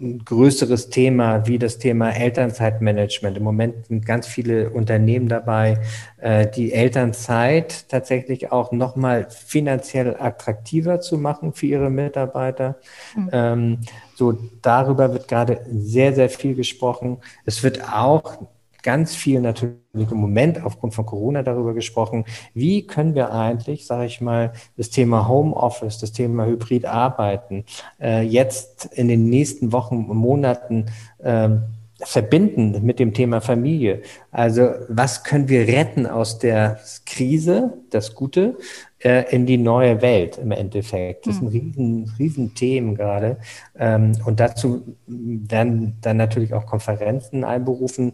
ein größeres Thema wie das Thema Elternzeitmanagement. Im Moment sind ganz viele Unternehmen dabei, äh, die Elternzeit tatsächlich auch nochmal finanziell attraktiver zu machen für ihre Mitarbeiter. Mhm. So, darüber wird gerade sehr, sehr viel gesprochen. Es wird auch ganz viel natürlich im Moment aufgrund von Corona darüber gesprochen, wie können wir eigentlich, sage ich mal, das Thema Homeoffice, das Thema Hybridarbeiten äh, jetzt in den nächsten Wochen und Monaten ähm, verbinden mit dem Thema Familie. Also was können wir retten aus der Krise, das Gute, äh, in die neue Welt im Endeffekt. Das sind hm. riesen, riesen Themen gerade. Ähm, und dazu werden dann natürlich auch Konferenzen einberufen,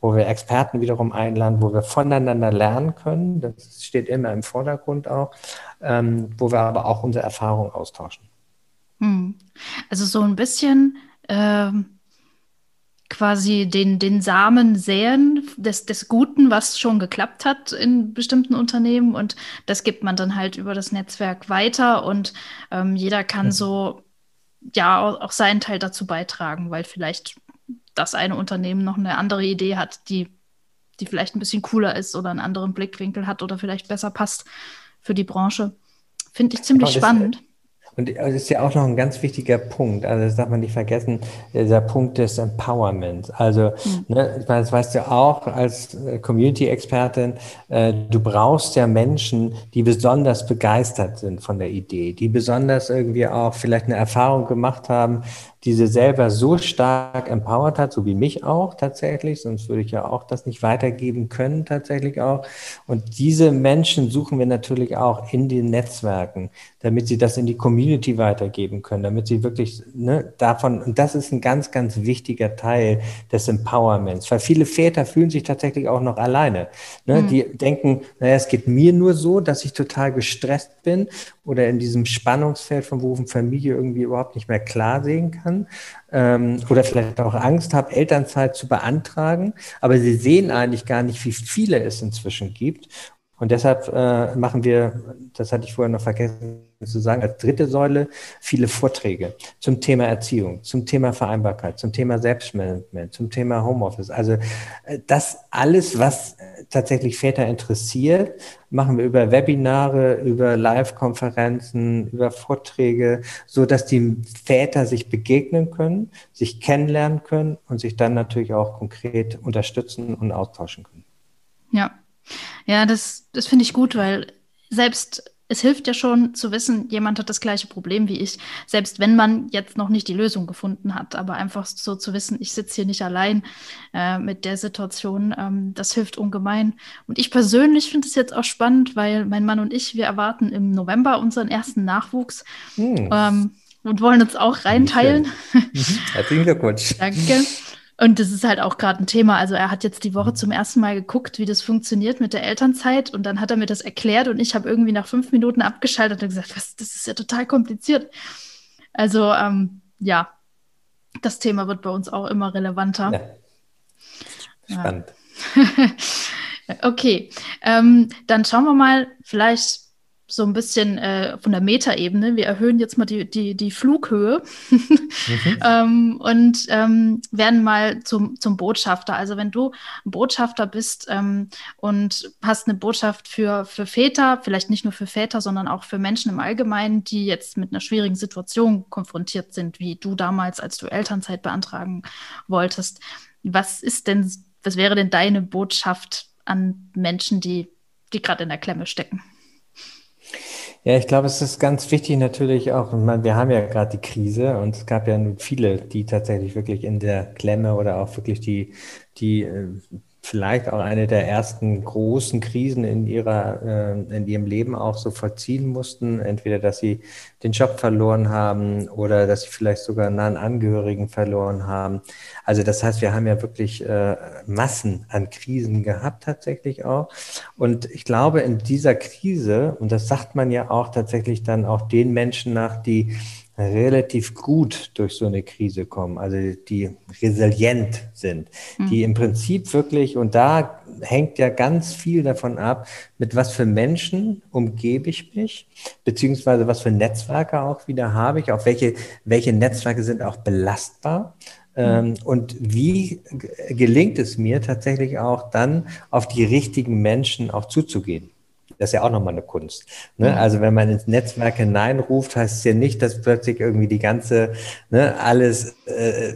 wo wir Experten wiederum einladen, wo wir voneinander lernen können. Das steht immer im Vordergrund auch, ähm, wo wir aber auch unsere Erfahrungen austauschen. Hm. Also so ein bisschen ähm quasi den, den Samen säen des, des Guten, was schon geklappt hat in bestimmten Unternehmen. Und das gibt man dann halt über das Netzwerk weiter und ähm, jeder kann so ja auch seinen Teil dazu beitragen, weil vielleicht das eine Unternehmen noch eine andere Idee hat, die, die vielleicht ein bisschen cooler ist oder einen anderen Blickwinkel hat oder vielleicht besser passt für die Branche. Finde ich ziemlich genau, spannend. Und das ist ja auch noch ein ganz wichtiger Punkt. Also das darf man nicht vergessen, dieser Punkt des Empowerment. Also, mhm. ne, ich meine, das weißt du auch als äh, Community-Expertin, äh, du brauchst ja Menschen, die besonders begeistert sind von der Idee, die besonders irgendwie auch vielleicht eine Erfahrung gemacht haben, die sie selber so stark empowert hat, so wie mich auch tatsächlich, sonst würde ich ja auch das nicht weitergeben können tatsächlich auch. Und diese Menschen suchen wir natürlich auch in den Netzwerken, damit sie das in die Community weitergeben können, damit sie wirklich ne, davon, und das ist ein ganz, ganz wichtiger Teil des Empowerments, weil viele Väter fühlen sich tatsächlich auch noch alleine. Ne? Mhm. Die denken, naja, es geht mir nur so, dass ich total gestresst bin oder in diesem Spannungsfeld von Beruf und Familie irgendwie überhaupt nicht mehr klar sehen kann ähm, oder vielleicht auch Angst habe, Elternzeit zu beantragen, aber sie sehen eigentlich gar nicht, wie viele es inzwischen gibt. Und deshalb äh, machen wir, das hatte ich vorher noch vergessen zu sagen, als dritte Säule viele Vorträge zum Thema Erziehung, zum Thema Vereinbarkeit, zum Thema Selbstmanagement, zum Thema Homeoffice. Also äh, das alles, was tatsächlich Väter interessiert, machen wir über Webinare, über Live-Konferenzen, über Vorträge, so dass die Väter sich begegnen können, sich kennenlernen können und sich dann natürlich auch konkret unterstützen und austauschen können. Ja, ja, das, das finde ich gut, weil selbst es hilft ja schon zu wissen, jemand hat das gleiche Problem wie ich, selbst wenn man jetzt noch nicht die Lösung gefunden hat, aber einfach so zu wissen, ich sitze hier nicht allein äh, mit der Situation, ähm, das hilft ungemein. Und ich persönlich finde es jetzt auch spannend, weil mein Mann und ich, wir erwarten im November unseren ersten Nachwuchs hm. ähm, und wollen uns auch reinteilen. Mhm. [laughs] Herzlichen Glückwunsch. Danke. Und das ist halt auch gerade ein Thema. Also er hat jetzt die Woche zum ersten Mal geguckt, wie das funktioniert mit der Elternzeit. Und dann hat er mir das erklärt und ich habe irgendwie nach fünf Minuten abgeschaltet und gesagt, was, das ist ja total kompliziert. Also ähm, ja, das Thema wird bei uns auch immer relevanter. Ja. Spannend. [laughs] okay, ähm, dann schauen wir mal vielleicht so ein bisschen äh, von der Metaebene. Wir erhöhen jetzt mal die, die, die Flughöhe mhm. [laughs] ähm, und ähm, werden mal zum, zum Botschafter. Also wenn du ein Botschafter bist ähm, und hast eine Botschaft für, für Väter, vielleicht nicht nur für Väter, sondern auch für Menschen im Allgemeinen, die jetzt mit einer schwierigen Situation konfrontiert sind, wie du damals, als du Elternzeit beantragen wolltest. Was ist denn, was wäre denn deine Botschaft an Menschen, die, die gerade in der Klemme stecken? Ja, ich glaube, es ist ganz wichtig natürlich auch, wir haben ja gerade die Krise und es gab ja nun viele, die tatsächlich wirklich in der Klemme oder auch wirklich die, die äh, vielleicht auch eine der ersten großen Krisen in ihrer, äh, in ihrem Leben auch so vollziehen mussten. Entweder, dass sie den Job verloren haben oder dass sie vielleicht sogar einen nahen Angehörigen verloren haben. Also das heißt, wir haben ja wirklich äh, Massen an Krisen gehabt tatsächlich auch. Und ich glaube, in dieser Krise, und das sagt man ja auch tatsächlich dann auch den Menschen nach, die relativ gut durch so eine Krise kommen, also die resilient sind, mhm. die im Prinzip wirklich, und da hängt ja ganz viel davon ab, mit was für Menschen umgebe ich mich, beziehungsweise was für Netzwerke auch wieder habe ich, auch welche, welche Netzwerke sind auch belastbar. Mhm. Und wie gelingt es mir tatsächlich auch dann auf die richtigen Menschen auch zuzugehen? Das ist ja auch nochmal eine Kunst. Ne? Mhm. Also wenn man ins Netzwerk hineinruft, heißt es ja nicht, dass plötzlich irgendwie die ganze, ne, alles, äh,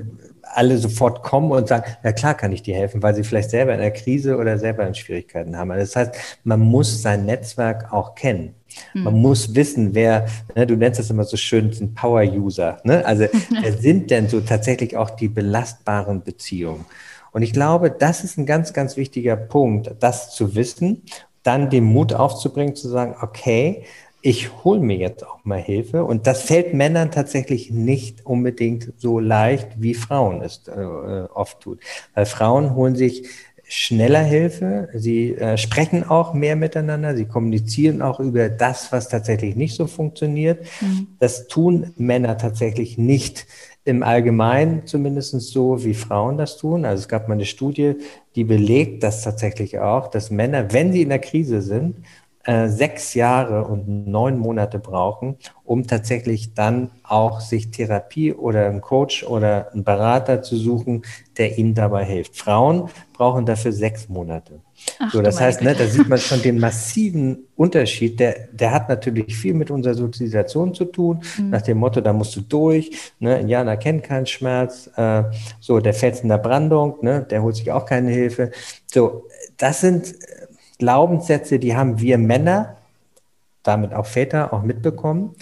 alle sofort kommen und sagen, ja klar kann ich dir helfen, weil sie vielleicht selber in der Krise oder selber in Schwierigkeiten haben. Also das heißt, man muss sein Netzwerk auch kennen. Mhm. Man muss wissen, wer, ne, du nennst das immer so schön, sind Power-User. Ne? Also [laughs] wer sind denn so tatsächlich auch die belastbaren Beziehungen? Und ich glaube, das ist ein ganz, ganz wichtiger Punkt, das zu wissen dann den Mut aufzubringen, zu sagen, okay, ich hole mir jetzt auch mal Hilfe. Und das fällt Männern tatsächlich nicht unbedingt so leicht, wie Frauen es äh, oft tut. Weil Frauen holen sich schneller Hilfe, sie äh, sprechen auch mehr miteinander, sie kommunizieren auch über das, was tatsächlich nicht so funktioniert. Mhm. Das tun Männer tatsächlich nicht im Allgemeinen zumindest so, wie Frauen das tun. Also es gab mal eine Studie, die belegt das tatsächlich auch, dass Männer, wenn sie in der Krise sind, äh, sechs Jahre und neun Monate brauchen, um tatsächlich dann auch sich Therapie oder einen Coach oder einen Berater zu suchen, der ihnen dabei hilft. Frauen brauchen dafür sechs Monate. Ach, so, das heißt, ne, da sieht man schon den massiven Unterschied. Der, der hat natürlich viel mit unserer Sozialisation zu tun, mhm. nach dem Motto, da musst du durch. Ne, Indianer kennt keinen Schmerz. Äh, so, der fällt in der Brandung, ne, der holt sich auch keine Hilfe. So, das sind Glaubenssätze, die haben wir Männer, damit auch Väter, auch mitbekommen.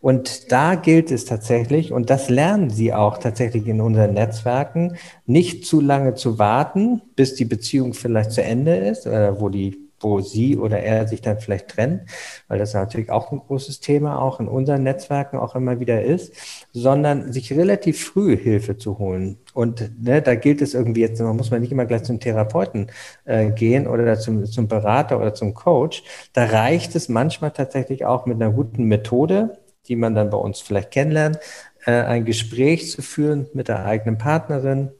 Und da gilt es tatsächlich, und das lernen sie auch tatsächlich in unseren Netzwerken, nicht zu lange zu warten, bis die Beziehung vielleicht zu Ende ist, oder wo die wo sie oder er sich dann vielleicht trennt, weil das natürlich auch ein großes Thema auch in unseren Netzwerken auch immer wieder ist, sondern sich relativ früh Hilfe zu holen. Und ne, da gilt es irgendwie jetzt, man muss man nicht immer gleich zum Therapeuten äh, gehen oder zum, zum Berater oder zum Coach. Da reicht es manchmal tatsächlich auch mit einer guten Methode, die man dann bei uns vielleicht kennenlernt, äh, ein Gespräch zu führen mit der eigenen Partnerin,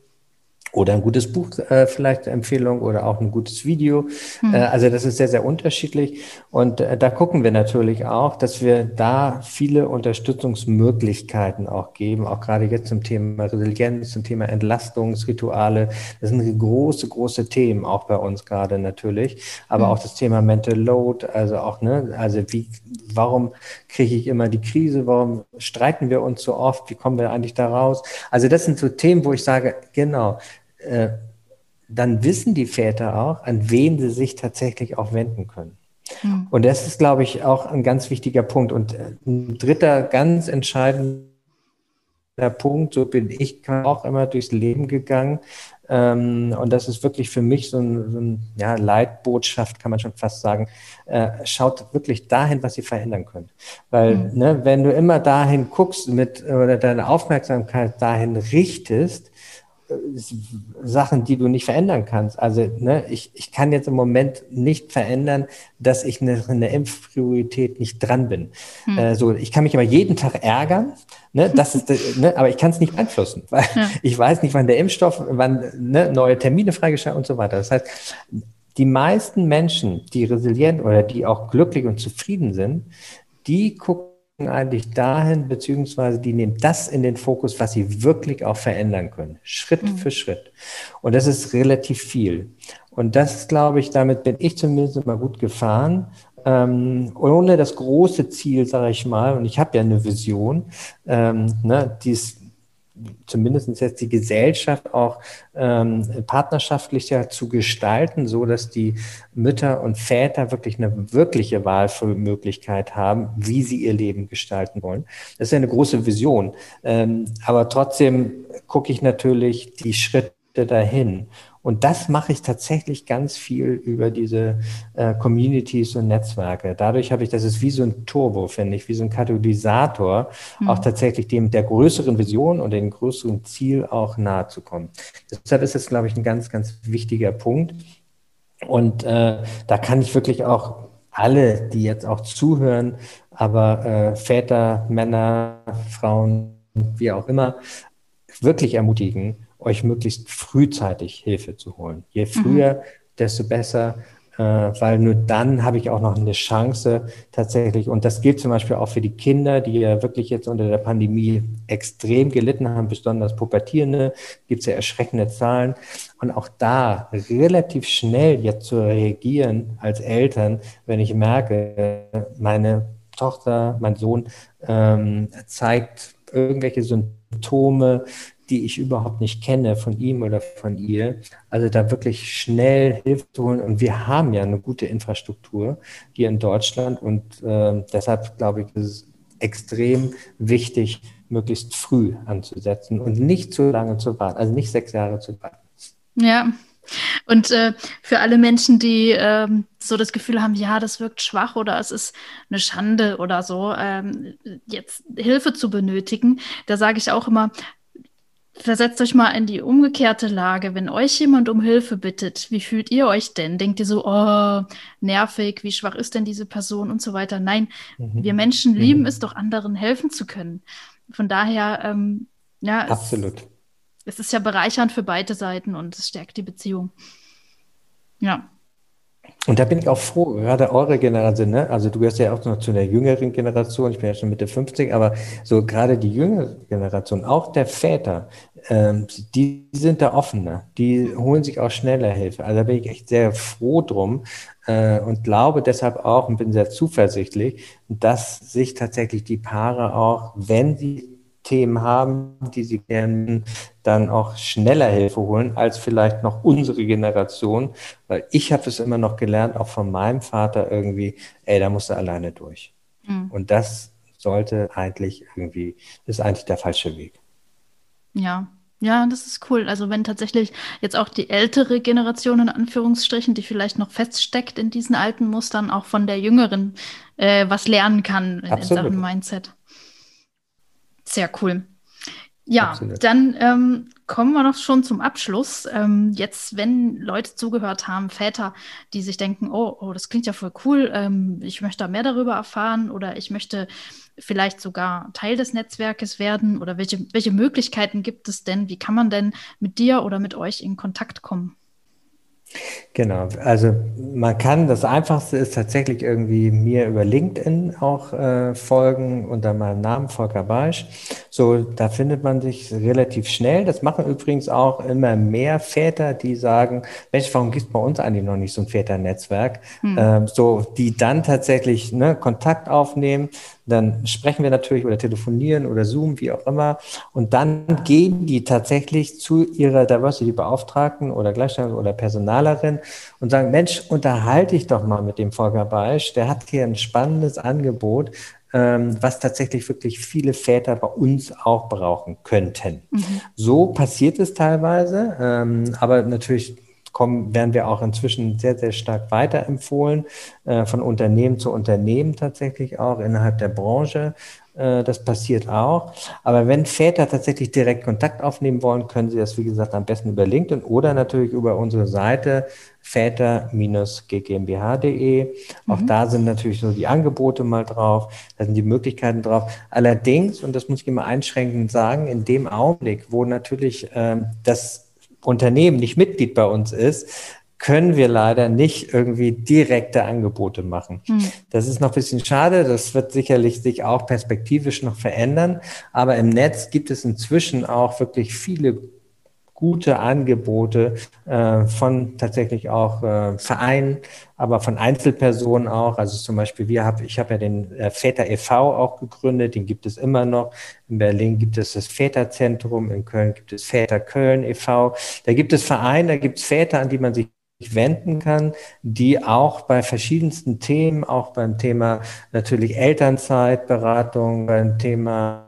oder ein gutes Buch äh, vielleicht Empfehlung oder auch ein gutes Video. Mhm. Äh, also das ist sehr, sehr unterschiedlich. Und äh, da gucken wir natürlich auch, dass wir da viele Unterstützungsmöglichkeiten auch geben, auch gerade jetzt zum Thema Resilienz, zum Thema Entlastungsrituale. Das sind große, große Themen auch bei uns gerade natürlich. Aber mhm. auch das Thema Mental Load, also auch, ne, also wie, warum kriege ich immer die Krise? Warum streiten wir uns so oft? Wie kommen wir eigentlich da raus? Also das sind so Themen, wo ich sage, genau, äh, dann wissen die Väter auch, an wen sie sich tatsächlich auch wenden können. Mhm. Und das ist, glaube ich, auch ein ganz wichtiger Punkt. Und äh, ein dritter ganz entscheidender Punkt, so bin ich auch immer durchs Leben gegangen. Ähm, und das ist wirklich für mich so ein, so ein ja, Leitbotschaft, kann man schon fast sagen. Äh, schaut wirklich dahin, was ihr verändern könnt. Weil, mhm. ne, wenn du immer dahin guckst mit, oder deine Aufmerksamkeit dahin richtest, Sachen, die du nicht verändern kannst. Also ne, ich, ich kann jetzt im Moment nicht verändern, dass ich eine, eine Impfpriorität nicht dran bin. Hm. Äh, so, ich kann mich aber jeden Tag ärgern, ne, das ist, ne, aber ich kann es nicht beeinflussen, weil ja. [laughs] ich weiß nicht, wann der Impfstoff, wann ne, neue Termine freigeschaltet und so weiter. Das heißt, die meisten Menschen, die resilient oder die auch glücklich und zufrieden sind, die gucken eigentlich dahin, beziehungsweise die nehmen das in den Fokus, was sie wirklich auch verändern können, Schritt mhm. für Schritt. Und das ist relativ viel. Und das, glaube ich, damit bin ich zumindest immer gut gefahren. Ähm, ohne das große Ziel, sage ich mal, und ich habe ja eine Vision, ähm, ne, die ist zumindest jetzt die Gesellschaft auch ähm, partnerschaftlicher zu gestalten, so dass die Mütter und Väter wirklich eine wirkliche Wahlmöglichkeit haben, wie sie ihr Leben gestalten wollen. Das ist eine große Vision. Ähm, aber trotzdem gucke ich natürlich die Schritte dahin. Und das mache ich tatsächlich ganz viel über diese äh, Communities und Netzwerke. Dadurch habe ich, das ist wie so ein Turbo, finde ich, wie so ein Katalysator, mhm. auch tatsächlich dem der größeren Vision und dem größeren Ziel auch nahe zu kommen. Deshalb ist das, glaube ich, ein ganz, ganz wichtiger Punkt. Und äh, da kann ich wirklich auch alle, die jetzt auch zuhören, aber äh, Väter, Männer, Frauen, wie auch immer, wirklich ermutigen, euch möglichst frühzeitig Hilfe zu holen. Je früher, mhm. desto besser, äh, weil nur dann habe ich auch noch eine Chance tatsächlich. Und das gilt zum Beispiel auch für die Kinder, die ja wirklich jetzt unter der Pandemie extrem gelitten haben, besonders Pubertierende, gibt es ja erschreckende Zahlen. Und auch da relativ schnell jetzt zu reagieren als Eltern, wenn ich merke, meine Tochter, mein Sohn ähm, zeigt irgendwelche Symptome, die ich überhaupt nicht kenne von ihm oder von ihr. Also da wirklich schnell Hilfe zu holen. Und wir haben ja eine gute Infrastruktur hier in Deutschland. Und äh, deshalb glaube ich, ist es extrem wichtig, möglichst früh anzusetzen und nicht zu lange zu warten, also nicht sechs Jahre zu warten. Ja, und äh, für alle Menschen, die ähm, so das Gefühl haben, ja, das wirkt schwach oder es ist eine Schande oder so, ähm, jetzt Hilfe zu benötigen, da sage ich auch immer, Versetzt euch mal in die umgekehrte Lage. Wenn euch jemand um Hilfe bittet, wie fühlt ihr euch denn? Denkt ihr so, oh, nervig, wie schwach ist denn diese Person und so weiter? Nein, mhm. wir Menschen lieben mhm. es doch, anderen helfen zu können. Von daher, ähm, ja. Absolut. Es, es ist ja bereichernd für beide Seiten und es stärkt die Beziehung. Ja. Und da bin ich auch froh, gerade eure Generation, ne? also du gehörst ja auch noch zu der jüngeren Generation, ich bin ja schon Mitte 50, aber so gerade die jüngere Generation, auch der Väter, ähm, die sind da offener, die holen sich auch schneller Hilfe. Also da bin ich echt sehr froh drum äh, und glaube deshalb auch und bin sehr zuversichtlich, dass sich tatsächlich die Paare auch, wenn sie Themen haben, die sie gerne dann auch schneller Hilfe holen als vielleicht noch unsere Generation. Weil ich habe es immer noch gelernt, auch von meinem Vater irgendwie, ey, da musst du alleine durch. Mhm. Und das sollte eigentlich irgendwie, ist eigentlich der falsche Weg. Ja, ja, das ist cool. Also wenn tatsächlich jetzt auch die ältere Generation in Anführungsstrichen, die vielleicht noch feststeckt in diesen alten Mustern, auch von der jüngeren äh, was lernen kann in, in Sachen Mindset. Sehr cool. Ja, Absolut. dann ähm, kommen wir noch schon zum Abschluss. Ähm, jetzt, wenn Leute zugehört haben, Väter, die sich denken, oh, oh das klingt ja voll cool, ähm, ich möchte da mehr darüber erfahren oder ich möchte vielleicht sogar Teil des Netzwerkes werden oder welche, welche Möglichkeiten gibt es denn? Wie kann man denn mit dir oder mit euch in Kontakt kommen? Genau, also man kann, das Einfachste ist tatsächlich irgendwie mir über LinkedIn auch äh, folgen unter meinem Namen Volker Beisch. So, da findet man sich relativ schnell. Das machen übrigens auch immer mehr Väter, die sagen, Mensch, warum gibt es bei uns eigentlich noch nicht so ein Väternetzwerk? Hm. Ähm, so, die dann tatsächlich ne, Kontakt aufnehmen, dann sprechen wir natürlich oder telefonieren oder Zoom, wie auch immer. Und dann gehen die tatsächlich zu ihrer Diversity-Beauftragten oder Gleichstellung oder Personalerin und sagen, Mensch, unterhalte ich doch mal mit dem Volker Beisch. Der hat hier ein spannendes Angebot, ähm, was tatsächlich wirklich viele Väter bei uns auch brauchen könnten. Mhm. So passiert es teilweise, ähm, aber natürlich kommen, werden wir auch inzwischen sehr, sehr stark weiterempfohlen, äh, von Unternehmen zu Unternehmen tatsächlich auch innerhalb der Branche. Äh, das passiert auch. Aber wenn Väter tatsächlich direkt Kontakt aufnehmen wollen, können sie das, wie gesagt, am besten über LinkedIn oder natürlich über unsere Seite väter-ggmbh.de. Auch mhm. da sind natürlich so die Angebote mal drauf, da sind die Möglichkeiten drauf. Allerdings, und das muss ich immer einschränkend sagen, in dem Augenblick, wo natürlich ähm, das Unternehmen nicht Mitglied bei uns ist, können wir leider nicht irgendwie direkte Angebote machen. Hm. Das ist noch ein bisschen schade. Das wird sicherlich sich auch perspektivisch noch verändern. Aber im Netz gibt es inzwischen auch wirklich viele gute Angebote äh, von tatsächlich auch äh, Vereinen, aber von Einzelpersonen auch. Also zum Beispiel, wir hab, ich habe ja den äh, Väter e.V. auch gegründet, den gibt es immer noch. In Berlin gibt es das Väterzentrum, in Köln gibt es Väter Köln e.V. Da gibt es Vereine, da gibt es Väter, an die man sich wenden kann, die auch bei verschiedensten Themen, auch beim Thema natürlich Elternzeitberatung, beim Thema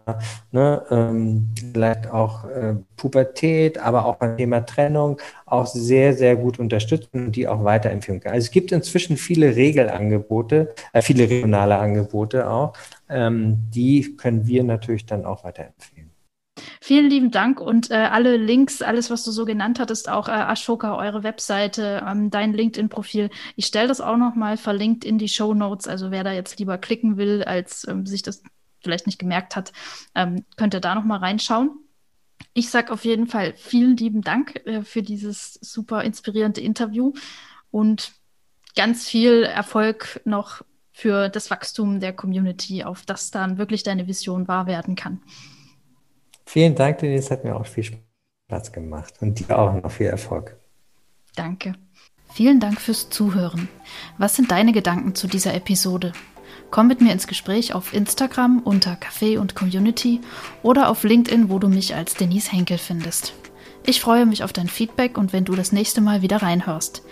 ne, ähm, vielleicht auch äh, Pubertät, aber auch beim Thema Trennung auch sehr, sehr gut unterstützen und die auch weiterempfehlen können. Also es gibt inzwischen viele Regelangebote, äh, viele regionale Angebote auch, ähm, die können wir natürlich dann auch weiterempfehlen. Vielen lieben Dank und äh, alle Links, alles, was du so genannt hattest, auch äh, Ashoka, eure Webseite, ähm, dein LinkedIn-Profil. Ich stelle das auch nochmal verlinkt in die Show Notes. Also wer da jetzt lieber klicken will, als ähm, sich das vielleicht nicht gemerkt hat, ähm, könnt ihr da nochmal reinschauen. Ich sage auf jeden Fall vielen lieben Dank äh, für dieses super inspirierende Interview und ganz viel Erfolg noch für das Wachstum der Community, auf das dann wirklich deine Vision wahr werden kann. Vielen Dank, Denise. Hat mir auch viel Spaß gemacht und dir auch noch viel Erfolg. Danke. Vielen Dank fürs Zuhören. Was sind deine Gedanken zu dieser Episode? Komm mit mir ins Gespräch auf Instagram unter Café und Community oder auf LinkedIn, wo du mich als Denise Henkel findest. Ich freue mich auf dein Feedback und wenn du das nächste Mal wieder reinhörst.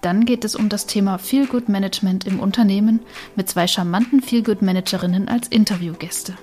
Dann geht es um das Thema Feel Good Management im Unternehmen mit zwei charmanten Feel Good Managerinnen als Interviewgäste.